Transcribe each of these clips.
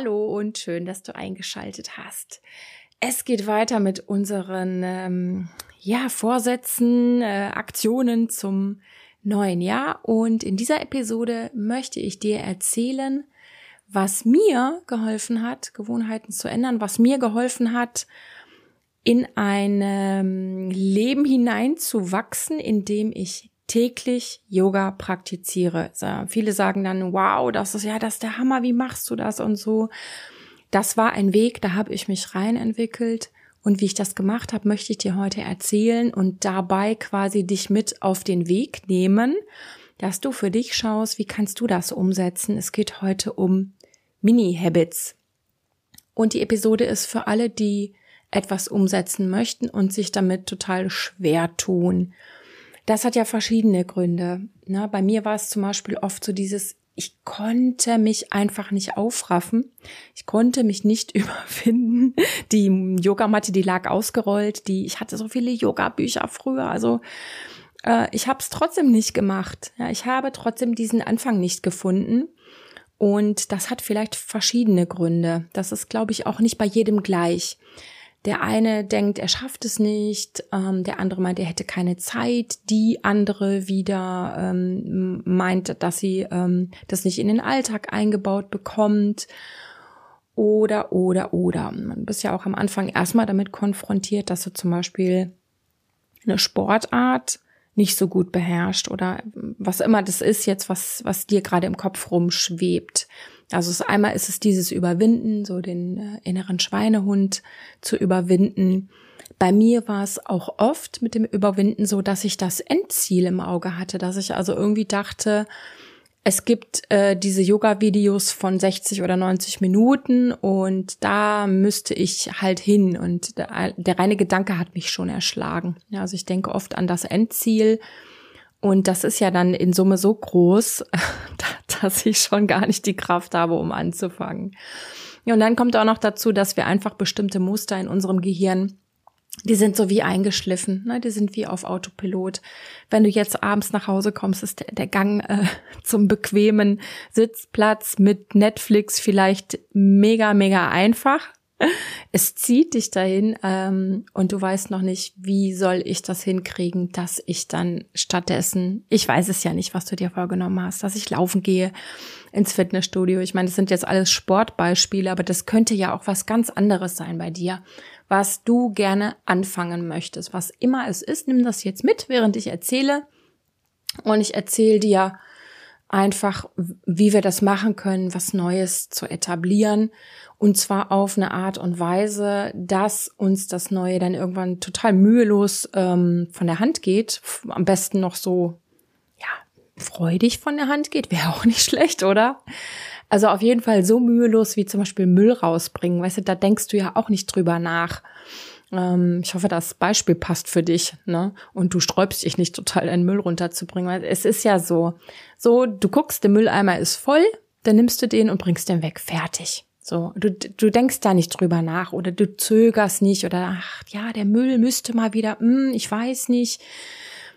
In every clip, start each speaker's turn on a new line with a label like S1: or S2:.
S1: Hallo und schön, dass du eingeschaltet hast. Es geht weiter mit unseren ähm, ja, Vorsätzen, äh, Aktionen zum neuen Jahr und in dieser Episode möchte ich dir erzählen, was mir geholfen hat, Gewohnheiten zu ändern, was mir geholfen hat, in ein ähm, Leben hineinzuwachsen, in dem ich täglich Yoga praktiziere. So, viele sagen dann, wow, das ist ja das ist der Hammer, wie machst du das und so. Das war ein Weg, da habe ich mich rein entwickelt und wie ich das gemacht habe, möchte ich dir heute erzählen und dabei quasi dich mit auf den Weg nehmen, dass du für dich schaust, wie kannst du das umsetzen. Es geht heute um Mini-Habits. Und die Episode ist für alle, die etwas umsetzen möchten und sich damit total schwer tun. Das hat ja verschiedene Gründe. Ne? Bei mir war es zum Beispiel oft so dieses, ich konnte mich einfach nicht aufraffen. Ich konnte mich nicht überwinden. Die Yogamatte, die lag ausgerollt. Die, ich hatte so viele Yoga-Bücher früher. Also äh, ich habe es trotzdem nicht gemacht. Ja, ich habe trotzdem diesen Anfang nicht gefunden. Und das hat vielleicht verschiedene Gründe. Das ist, glaube ich, auch nicht bei jedem gleich. Der eine denkt, er schafft es nicht, ähm, der andere meint, er hätte keine Zeit, die andere wieder ähm, meint, dass sie ähm, das nicht in den Alltag eingebaut bekommt. Oder, oder, oder. Man bist ja auch am Anfang erstmal damit konfrontiert, dass du zum Beispiel eine Sportart nicht so gut beherrscht oder was immer das ist jetzt, was, was dir gerade im Kopf rumschwebt. Also es, einmal ist es dieses Überwinden, so den äh, inneren Schweinehund zu überwinden. Bei mir war es auch oft mit dem Überwinden so, dass ich das Endziel im Auge hatte, dass ich also irgendwie dachte, es gibt äh, diese Yoga-Videos von 60 oder 90 Minuten und da müsste ich halt hin und der, der reine Gedanke hat mich schon erschlagen. Ja, also ich denke oft an das Endziel und das ist ja dann in Summe so groß, dass ich schon gar nicht die Kraft habe, um anzufangen. Ja, und dann kommt auch noch dazu, dass wir einfach bestimmte Muster in unserem Gehirn die sind so wie eingeschliffen, ne? die sind wie auf Autopilot. Wenn du jetzt abends nach Hause kommst, ist der, Gang äh, zum bequemen Sitzplatz mit Netflix vielleicht mega, mega einfach. Es zieht dich dahin ähm, und du weißt noch nicht, wie soll ich das hinkriegen, dass ich dann stattdessen, ich weiß es ja nicht, was du dir vorgenommen hast, dass ich laufen gehe ins Fitnessstudio. Ich meine, das sind jetzt alles Sportbeispiele, aber das könnte ja auch was ganz anderes sein bei dir, was du gerne anfangen möchtest. Was immer es ist, nimm das jetzt mit, während ich erzähle. Und ich erzähle dir einfach, wie wir das machen können, was Neues zu etablieren. Und zwar auf eine Art und Weise, dass uns das Neue dann irgendwann total mühelos ähm, von der Hand geht. Am besten noch so, ja, freudig von der Hand geht. Wäre auch nicht schlecht, oder? Also auf jeden Fall so mühelos wie zum Beispiel Müll rausbringen. Weißt du, da denkst du ja auch nicht drüber nach. Ähm, ich hoffe, das Beispiel passt für dich, ne? Und du sträubst dich nicht total, deinen Müll runterzubringen. Weil es ist ja so. So, du guckst, der Mülleimer ist voll, dann nimmst du den und bringst den weg. Fertig. So, du, du denkst da nicht drüber nach oder du zögerst nicht oder ach ja, der Müll müsste mal wieder, hm, ich weiß nicht.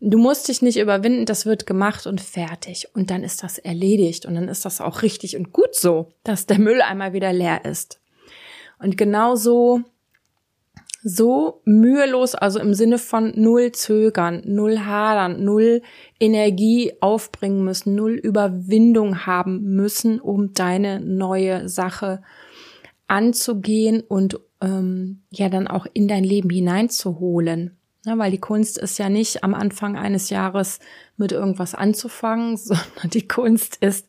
S1: Du musst dich nicht überwinden, das wird gemacht und fertig. Und dann ist das erledigt. Und dann ist das auch richtig und gut so, dass der Müll einmal wieder leer ist. Und genauso so mühelos, also im Sinne von null zögern, null hadern, null Energie aufbringen müssen, null Überwindung haben müssen, um deine neue Sache anzugehen und ähm, ja dann auch in dein Leben hineinzuholen. Ja, weil die Kunst ist ja nicht am Anfang eines Jahres mit irgendwas anzufangen, sondern die Kunst ist,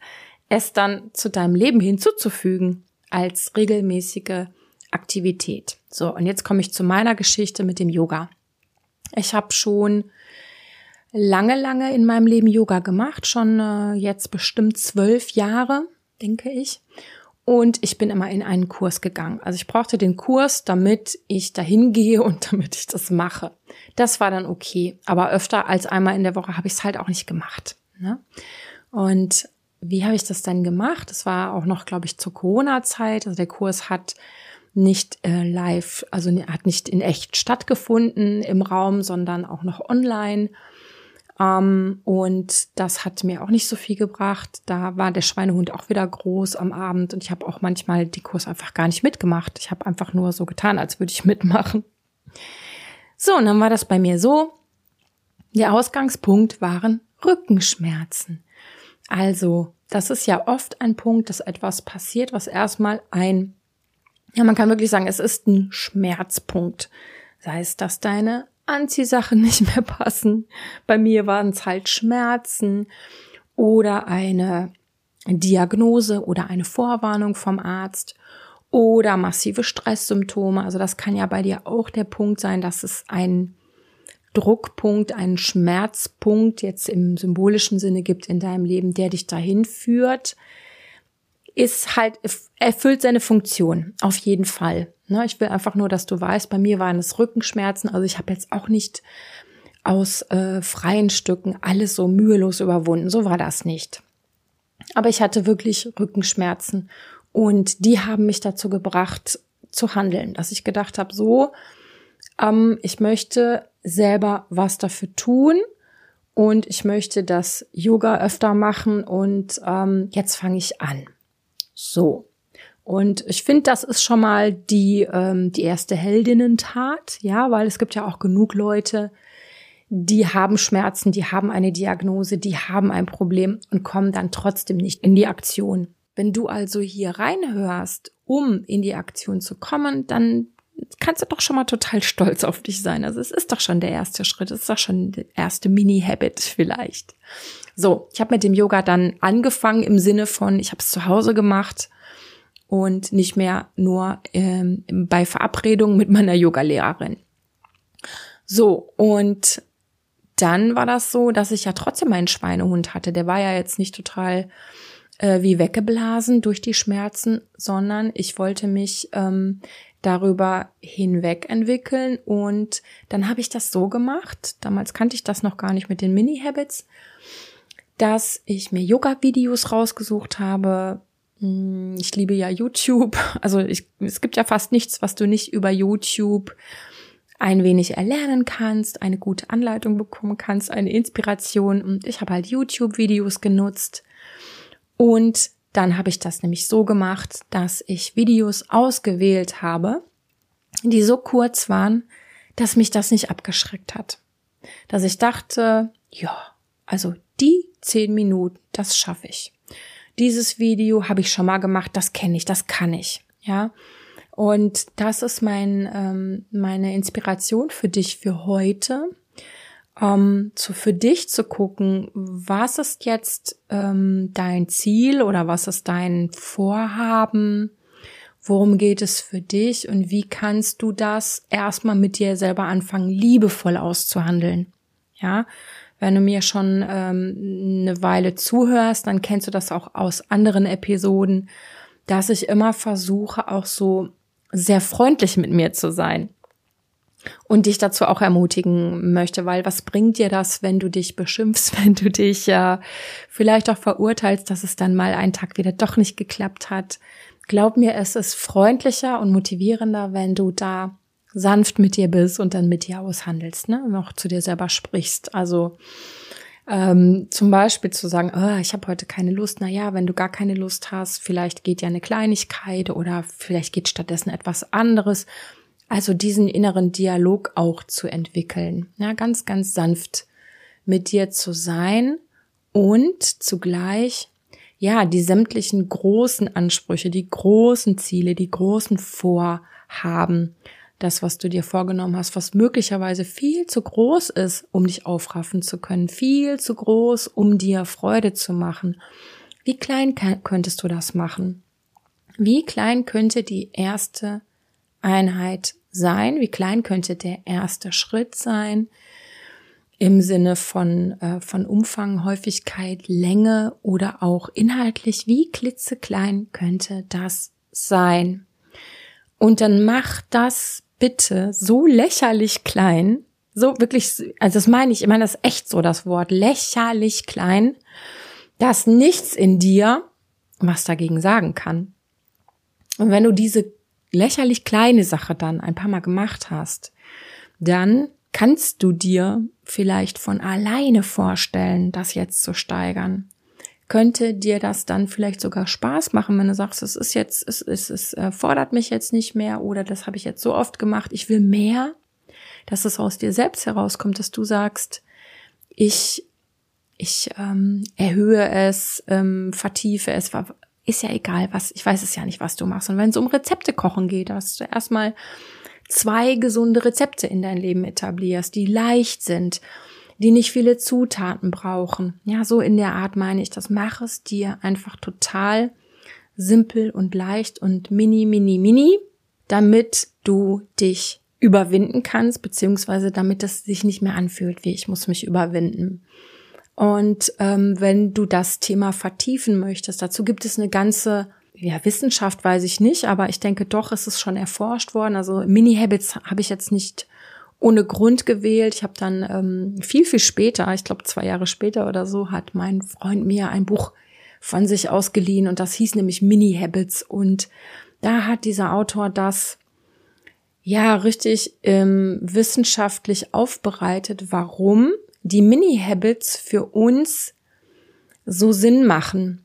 S1: es dann zu deinem Leben hinzuzufügen als regelmäßige Aktivität. So, und jetzt komme ich zu meiner Geschichte mit dem Yoga. Ich habe schon lange, lange in meinem Leben Yoga gemacht, schon äh, jetzt bestimmt zwölf Jahre, denke ich. Und ich bin immer in einen Kurs gegangen. Also ich brauchte den Kurs, damit ich dahin gehe und damit ich das mache. Das war dann okay. Aber öfter als einmal in der Woche habe ich es halt auch nicht gemacht. Ne? Und wie habe ich das dann gemacht? Das war auch noch, glaube ich, zur Corona-Zeit. Also der Kurs hat nicht äh, live, also hat nicht in echt stattgefunden im Raum, sondern auch noch online. Ähm, und das hat mir auch nicht so viel gebracht. Da war der Schweinehund auch wieder groß am Abend und ich habe auch manchmal die Kurs einfach gar nicht mitgemacht. Ich habe einfach nur so getan, als würde ich mitmachen. So, und dann war das bei mir so. Der Ausgangspunkt waren Rückenschmerzen. Also, das ist ja oft ein Punkt, dass etwas passiert, was erstmal ein, ja, man kann wirklich sagen, es ist ein Schmerzpunkt. Sei es, dass deine Anziehsachen nicht mehr passen. Bei mir waren es halt Schmerzen oder eine Diagnose oder eine Vorwarnung vom Arzt oder massive Stresssymptome. Also das kann ja bei dir auch der Punkt sein, dass es ein Druckpunkt, einen Schmerzpunkt jetzt im symbolischen Sinne gibt in deinem Leben, der dich dahin führt, ist halt, erfüllt seine Funktion. Auf jeden Fall. Ne, ich will einfach nur, dass du weißt, bei mir waren es Rückenschmerzen. Also ich habe jetzt auch nicht aus äh, freien Stücken alles so mühelos überwunden. So war das nicht. Aber ich hatte wirklich Rückenschmerzen und die haben mich dazu gebracht zu handeln, dass ich gedacht habe, so, ähm, ich möchte selber was dafür tun und ich möchte das Yoga öfter machen und ähm, jetzt fange ich an. So. Und ich finde, das ist schon mal die, ähm, die erste Heldinnentat, ja, weil es gibt ja auch genug Leute, die haben Schmerzen, die haben eine Diagnose, die haben ein Problem und kommen dann trotzdem nicht in die Aktion. Wenn du also hier reinhörst, um in die Aktion zu kommen, dann kannst du doch schon mal total stolz auf dich sein. Also es ist doch schon der erste Schritt, es ist doch schon der erste Mini-Habit vielleicht. So, ich habe mit dem Yoga dann angefangen im Sinne von, ich habe es zu Hause gemacht und nicht mehr nur ähm, bei Verabredungen mit meiner Yogalehrerin. So, und dann war das so, dass ich ja trotzdem meinen Schweinehund hatte. Der war ja jetzt nicht total äh, wie weggeblasen durch die Schmerzen, sondern ich wollte mich ähm, darüber hinweg entwickeln und dann habe ich das so gemacht, damals kannte ich das noch gar nicht mit den Mini-Habits, dass ich mir Yoga-Videos rausgesucht habe, hm, ich liebe ja YouTube. Also ich, es gibt ja fast nichts, was du nicht über YouTube ein wenig erlernen kannst, eine gute Anleitung bekommen kannst, eine Inspiration. Und ich habe halt YouTube-Videos genutzt. Und dann habe ich das nämlich so gemacht, dass ich Videos ausgewählt habe, die so kurz waren, dass mich das nicht abgeschreckt hat. Dass ich dachte, ja, also die zehn Minuten, das schaffe ich dieses Video habe ich schon mal gemacht, das kenne ich, das kann ich, ja. Und das ist mein, ähm, meine Inspiration für dich für heute, ähm, zu, für dich zu gucken, was ist jetzt ähm, dein Ziel oder was ist dein Vorhaben, worum geht es für dich und wie kannst du das erstmal mit dir selber anfangen, liebevoll auszuhandeln. Ja, wenn du mir schon ähm, eine Weile zuhörst, dann kennst du das auch aus anderen Episoden, dass ich immer versuche, auch so sehr freundlich mit mir zu sein und dich dazu auch ermutigen möchte, weil was bringt dir das, wenn du dich beschimpfst, wenn du dich äh, vielleicht auch verurteilst, dass es dann mal einen Tag wieder doch nicht geklappt hat. Glaub mir, es ist freundlicher und motivierender, wenn du da sanft mit dir bist und dann mit dir aushandelst, ne? Noch zu dir selber sprichst. Also ähm, zum Beispiel zu sagen, oh, ich habe heute keine Lust. Na ja, wenn du gar keine Lust hast, vielleicht geht ja eine Kleinigkeit oder vielleicht geht stattdessen etwas anderes. Also diesen inneren Dialog auch zu entwickeln. Ja, ganz, ganz sanft mit dir zu sein und zugleich ja, die sämtlichen großen Ansprüche, die großen Ziele, die großen Vorhaben das, was du dir vorgenommen hast, was möglicherweise viel zu groß ist, um dich aufraffen zu können, viel zu groß, um dir Freude zu machen. Wie klein könntest du das machen? Wie klein könnte die erste Einheit sein? Wie klein könnte der erste Schritt sein? Im Sinne von, äh, von Umfang, Häufigkeit, Länge oder auch inhaltlich. Wie klitzeklein könnte das sein? Und dann mach das bitte so lächerlich klein, so wirklich, also das meine ich, ich meine das echt so, das Wort lächerlich klein, dass nichts in dir was dagegen sagen kann. Und wenn du diese lächerlich kleine Sache dann ein paar Mal gemacht hast, dann kannst du dir vielleicht von alleine vorstellen, das jetzt zu steigern? Könnte dir das dann vielleicht sogar Spaß machen, wenn du sagst, es ist jetzt, es, es, es äh, fordert mich jetzt nicht mehr oder das habe ich jetzt so oft gemacht, ich will mehr, dass es aus dir selbst herauskommt, dass du sagst, ich, ich ähm, erhöhe es, ähm, vertiefe es, ist ja egal, was, ich weiß es ja nicht, was du machst. Und wenn es um Rezepte kochen geht, hast du erstmal zwei gesunde Rezepte in dein Leben etablierst, die leicht sind, die nicht viele Zutaten brauchen. Ja, so in der Art meine ich das. Mach es dir einfach total simpel und leicht und mini, mini, mini, damit du dich überwinden kannst, beziehungsweise damit es sich nicht mehr anfühlt, wie ich muss mich überwinden. Und ähm, wenn du das Thema vertiefen möchtest, dazu gibt es eine ganze ja, Wissenschaft weiß ich nicht, aber ich denke doch, es ist schon erforscht worden. Also Mini-Habits habe ich jetzt nicht ohne Grund gewählt. Ich habe dann ähm, viel, viel später, ich glaube zwei Jahre später oder so, hat mein Freund mir ein Buch von sich ausgeliehen und das hieß nämlich Mini-Habits. Und da hat dieser Autor das ja richtig ähm, wissenschaftlich aufbereitet, warum die Mini-Habits für uns so Sinn machen.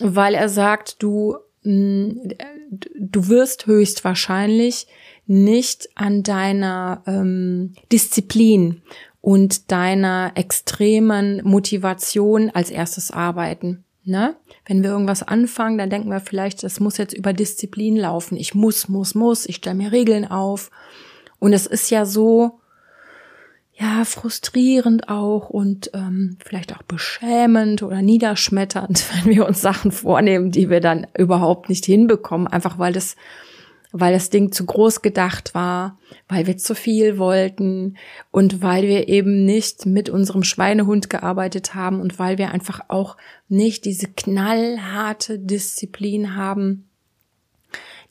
S1: Weil er sagt, du, du wirst höchstwahrscheinlich nicht an deiner ähm, Disziplin und deiner extremen Motivation als erstes arbeiten. Ne? Wenn wir irgendwas anfangen, dann denken wir vielleicht, das muss jetzt über Disziplin laufen. Ich muss, muss, muss, ich stelle mir Regeln auf. Und es ist ja so, ja, frustrierend auch und ähm, vielleicht auch beschämend oder niederschmetternd, wenn wir uns Sachen vornehmen, die wir dann überhaupt nicht hinbekommen, einfach weil das, weil das Ding zu groß gedacht war, weil wir zu viel wollten und weil wir eben nicht mit unserem Schweinehund gearbeitet haben und weil wir einfach auch nicht diese knallharte Disziplin haben,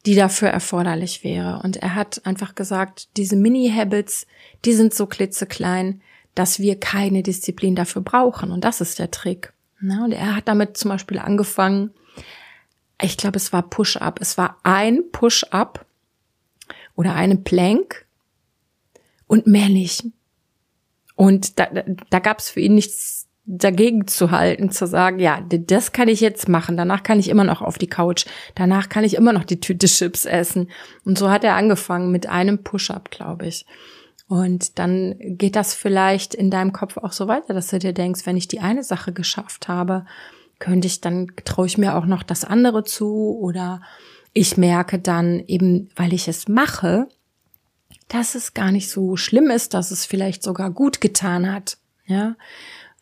S1: die dafür erforderlich wäre. Und er hat einfach gesagt, diese Mini-Habits, die sind so klitzeklein, dass wir keine Disziplin dafür brauchen. Und das ist der Trick. und er hat damit zum Beispiel angefangen, ich glaube, es war Push-Up. Es war ein Push-Up oder eine Plank und mehr nicht. Und da, da gab es für ihn nichts dagegen zu halten, zu sagen, ja, das kann ich jetzt machen, danach kann ich immer noch auf die Couch, danach kann ich immer noch die Tüte Chips essen. Und so hat er angefangen mit einem Push-up, glaube ich. Und dann geht das vielleicht in deinem Kopf auch so weiter, dass du dir denkst, wenn ich die eine Sache geschafft habe, könnte ich, dann traue ich mir auch noch das andere zu oder ich merke dann eben, weil ich es mache, dass es gar nicht so schlimm ist, dass es vielleicht sogar gut getan hat. Ja,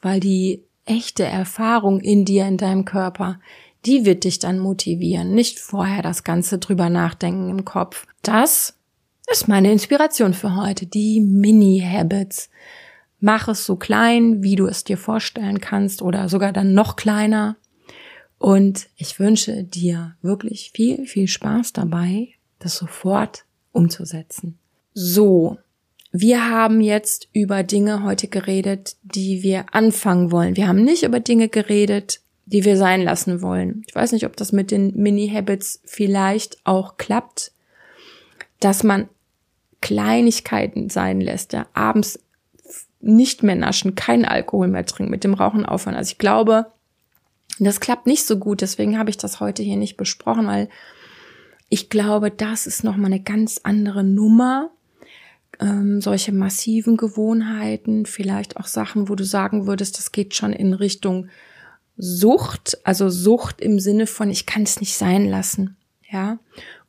S1: weil die echte Erfahrung in dir, in deinem Körper, die wird dich dann motivieren, nicht vorher das Ganze drüber nachdenken im Kopf. Das ist meine Inspiration für heute, die Mini-Habits. Mach es so klein, wie du es dir vorstellen kannst oder sogar dann noch kleiner. Und ich wünsche dir wirklich viel, viel Spaß dabei, das sofort umzusetzen. So, wir haben jetzt über Dinge heute geredet, die wir anfangen wollen. Wir haben nicht über Dinge geredet, die wir sein lassen wollen. Ich weiß nicht, ob das mit den Mini-Habits vielleicht auch klappt, dass man Kleinigkeiten sein lässt, ja, abends nicht mehr naschen, keinen Alkohol mehr trinken, mit dem Rauchen aufhören. Also ich glaube, das klappt nicht so gut, deswegen habe ich das heute hier nicht besprochen, weil ich glaube, das ist nochmal eine ganz andere Nummer ähm, solche massiven Gewohnheiten, vielleicht auch Sachen, wo du sagen würdest, das geht schon in Richtung Sucht, also Sucht im Sinne von, ich kann es nicht sein lassen, ja.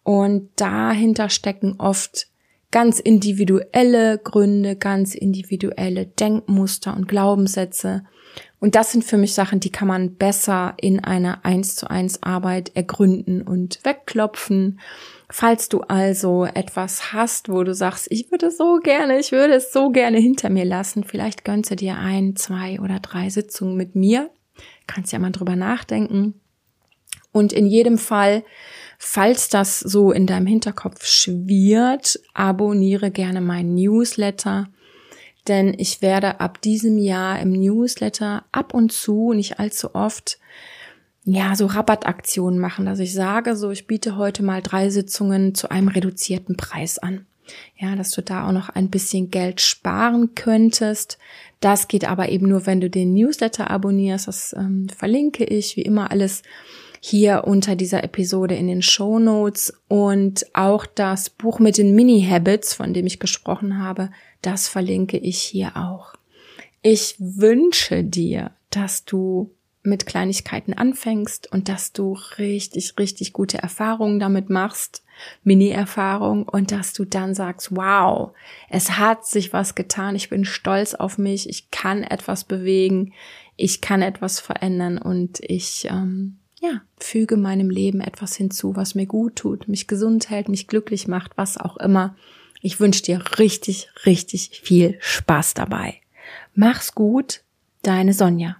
S1: Und dahinter stecken oft ganz individuelle Gründe, ganz individuelle Denkmuster und Glaubenssätze. Und das sind für mich Sachen, die kann man besser in einer eins zu eins Arbeit ergründen und wegklopfen Falls du also etwas hast, wo du sagst, ich würde so gerne, ich würde es so gerne hinter mir lassen, vielleicht gönnst du dir ein, zwei oder drei Sitzungen mit mir. Kannst ja mal drüber nachdenken. Und in jedem Fall, falls das so in deinem Hinterkopf schwirrt, abonniere gerne meinen Newsletter denn ich werde ab diesem Jahr im Newsletter ab und zu, nicht allzu oft, ja, so Rabattaktionen machen, dass ich sage, so, ich biete heute mal drei Sitzungen zu einem reduzierten Preis an. Ja, dass du da auch noch ein bisschen Geld sparen könntest. Das geht aber eben nur, wenn du den Newsletter abonnierst. Das ähm, verlinke ich wie immer alles hier unter dieser Episode in den Show Notes und auch das Buch mit den Mini Habits, von dem ich gesprochen habe, das verlinke ich hier auch. Ich wünsche dir, dass du mit Kleinigkeiten anfängst und dass du richtig, richtig gute Erfahrungen damit machst, Mini-Erfahrung und dass du dann sagst, wow, es hat sich was getan, ich bin stolz auf mich, ich kann etwas bewegen, ich kann etwas verändern und ich ähm, ja, füge meinem Leben etwas hinzu, was mir gut tut, mich gesund hält, mich glücklich macht, was auch immer. Ich wünsche dir richtig, richtig viel Spaß dabei. Mach's gut, deine Sonja.